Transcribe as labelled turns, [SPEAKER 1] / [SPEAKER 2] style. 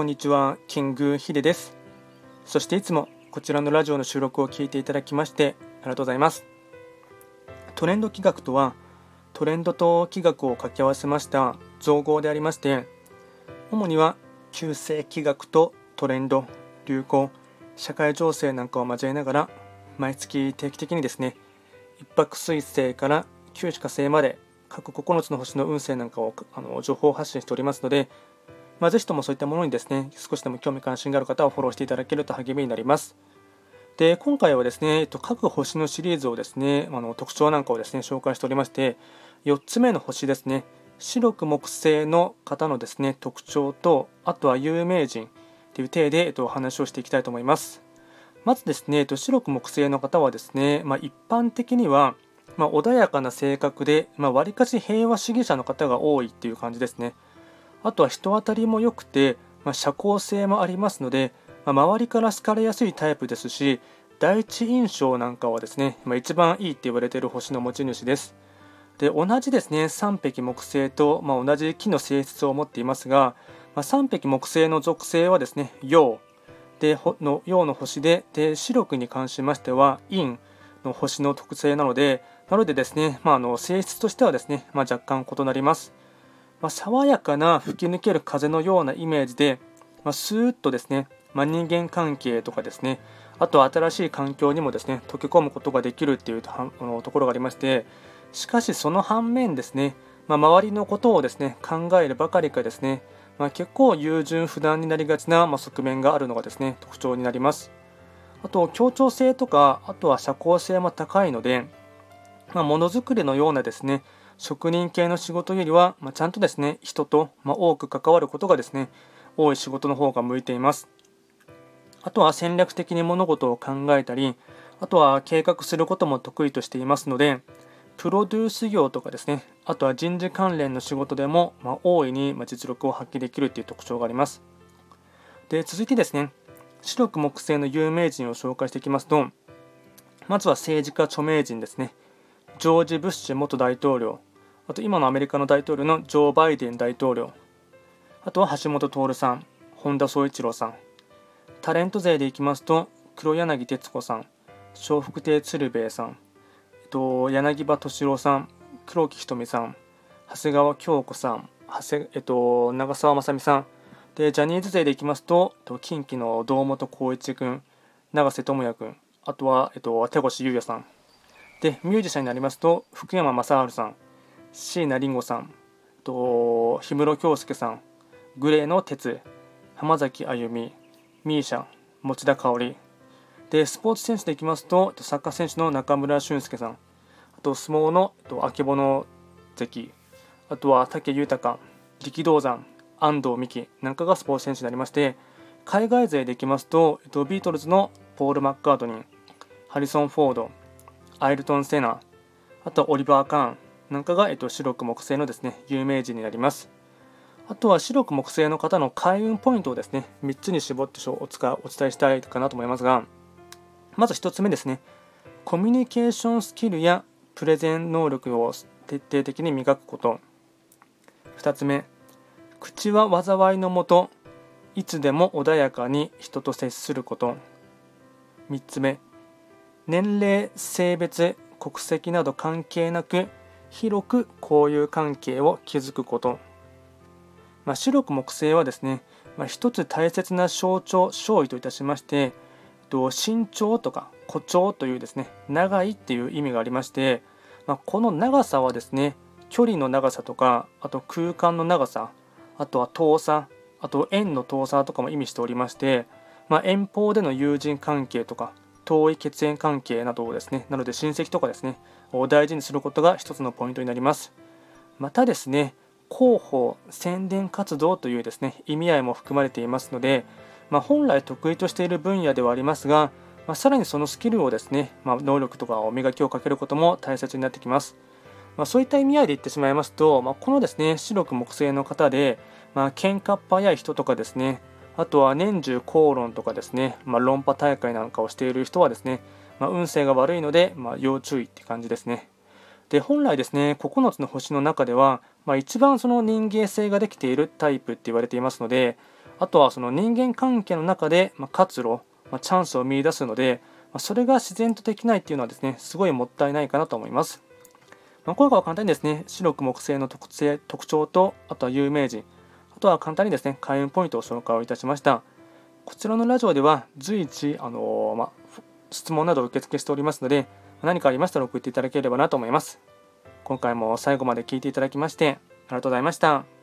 [SPEAKER 1] こんにちは、キングヒデです。そしていつもこちらのラジオの収録を聞いていただきましてありがとうございます。トレンド企画とは、トレンドと企画を掛け合わせました造語でありまして、主には旧世企画とトレンド、流行、社会情勢なんかを交えながら、毎月定期的にですね、一泊水星から九死火星まで各9つの星の運勢なんかをあの情報発信しておりますので、まあ、ぜひともそういったものにですね、少しでも興味関心がある方はフォローしていただけると励みになります。で、今回はですね、えっと各星のシリーズをですね、あの特徴なんかをですね、紹介しておりまして、4つ目の星ですね、白く木星の方のですね、特徴と、あとは有名人という体で、えっと、お話をしていきたいと思います。まずですね、えっと白く木星の方はですね、まあ、一般的には、まあ、穏やかな性格で、まあ、割かし平和主義者の方が多いっていう感じですね。あとは人当たりも良くて、まあ、社交性もありますので、まあ、周りから好かれやすいタイプですし、第一印象なんかはですね、まあ、一番いいって言われている星の持ち主です。で同じですね三匹木星と、まあ、同じ木の性質を持っていますが、まあ、三匹木星の属性はですね陽での陽の星でで白くに関しましては陰の星の特性なのでなのでですね、ま、あの性質としてはですね、まあ、若干異なります。まあ、爽やかな吹き抜ける風のようなイメージで、まあ、スーッとですね、まあ、人間関係とかですね、あと新しい環境にもですね、溶け込むことができるっていうところがありまして、しかしその反面ですね、まあ、周りのことをですね、考えるばかりかですね、まあ、結構優柔不断になりがちな、ま側面があるのがですね、特徴になります。あと、協調性とか、あとは社交性も高いので、まあ、ものづくりのようなですね、職人系の仕事よりは、まあ、ちゃんとですね、人と、まあ、多く関わることがですね、多い仕事の方が向いています。あとは戦略的に物事を考えたり、あとは計画することも得意としていますので、プロデュース業とかですね、あとは人事関連の仕事でも、まあ、大いに実力を発揮できるという特徴があります。で、続いてですね、白く木星の有名人を紹介していきますと、まずは政治家著名人ですね。ジョージ・ブッシュ元大統領、あと今のアメリカの大統領のジョー・バイデン大統領、あとは橋本徹さん、本田宗一郎さん、タレント勢でいきますと、黒柳徹子さん、笑福亭鶴瓶さん、えっと、柳葉敏郎さん、黒木瞳さん、長谷川京子さん、長谷えっと、長澤まさみさん、でジャニーズ勢でいきますと、近畿の堂本光一君、永瀬智也君、あとは、えっと、手越優也さん、で、ミュージシャンになりますと、福山雅治さん、椎名林檎さん、と氷室京介さん、グレーの鉄、浜崎あゆみ、ミーシャ、持田香織。で、スポーツ選手でいきますと、サッカー選手の中村俊輔さん、あと相撲のあけぼの関、あとは武豊、力道山、安藤美希なんかがスポーツ選手になりまして、海外勢でいきますと、ビートルズのポール・マッカートニー、ハリソン・フォード、アイルトン・セナ、あとオリバー・カーン、なんかが、えっと、白く木星のですね、有名人になります。あとは白く木星の方の開運ポイントをですね、3つに絞ってお伝えしたいかなと思いますが、まず1つ目ですね、コミュニケーションスキルやプレゼン能力を徹底的に磨くこと。2つ目、口は災いのもと、いつでも穏やかに人と接すること。3つ目、年齢、性別、国籍など関係なく広く交友関係を築くこと、まあ、白く木星はですね、まあ、一つ大切な象徴勝意といたしまして身長とか誇張というですね長いっていう意味がありまして、まあ、この長さはですね距離の長さとかあと空間の長さあとは遠さあと円の遠さとかも意味しておりまして、まあ、遠方での友人関係とか遠い血縁関係などをですねなので親戚とかですねを大事にすることが一つのポイントになります。またですね、広報、宣伝活動というですね意味合いも含まれていますので、まあ、本来得意としている分野ではありますが、まあ、さらにそのスキルをですね、まあ、能力とかを磨きをかけることも大切になってきます。まそういった意味合いで言ってしまいますと、まこのですね白く木星の方で、まあ、喧嘩っ早い人とかですね、あとは年中口論とかですね、まあ論破大会なんかをしている人はですね、まあ、運勢が悪いので、まあ、要注意って感じですね。で本来ですね9つの星の中では、まあ、一番その人間性ができているタイプって言われていますのであとはその人間関係の中で、ま活路、まチャンスを見いだすので、まそれが自然とできないっていうのはですねすごいもったいないかなと思います。まあ、今回は簡単にですね白く木星の特性特徴とあとは有名人あとは簡単にですね開運ポイントを紹介をいたしましたこちらのラジオでは随時あのー、ま質問などを受付しておりますので何かありましたら送っていただければなと思います今回も最後まで聞いていただきましてありがとうございました。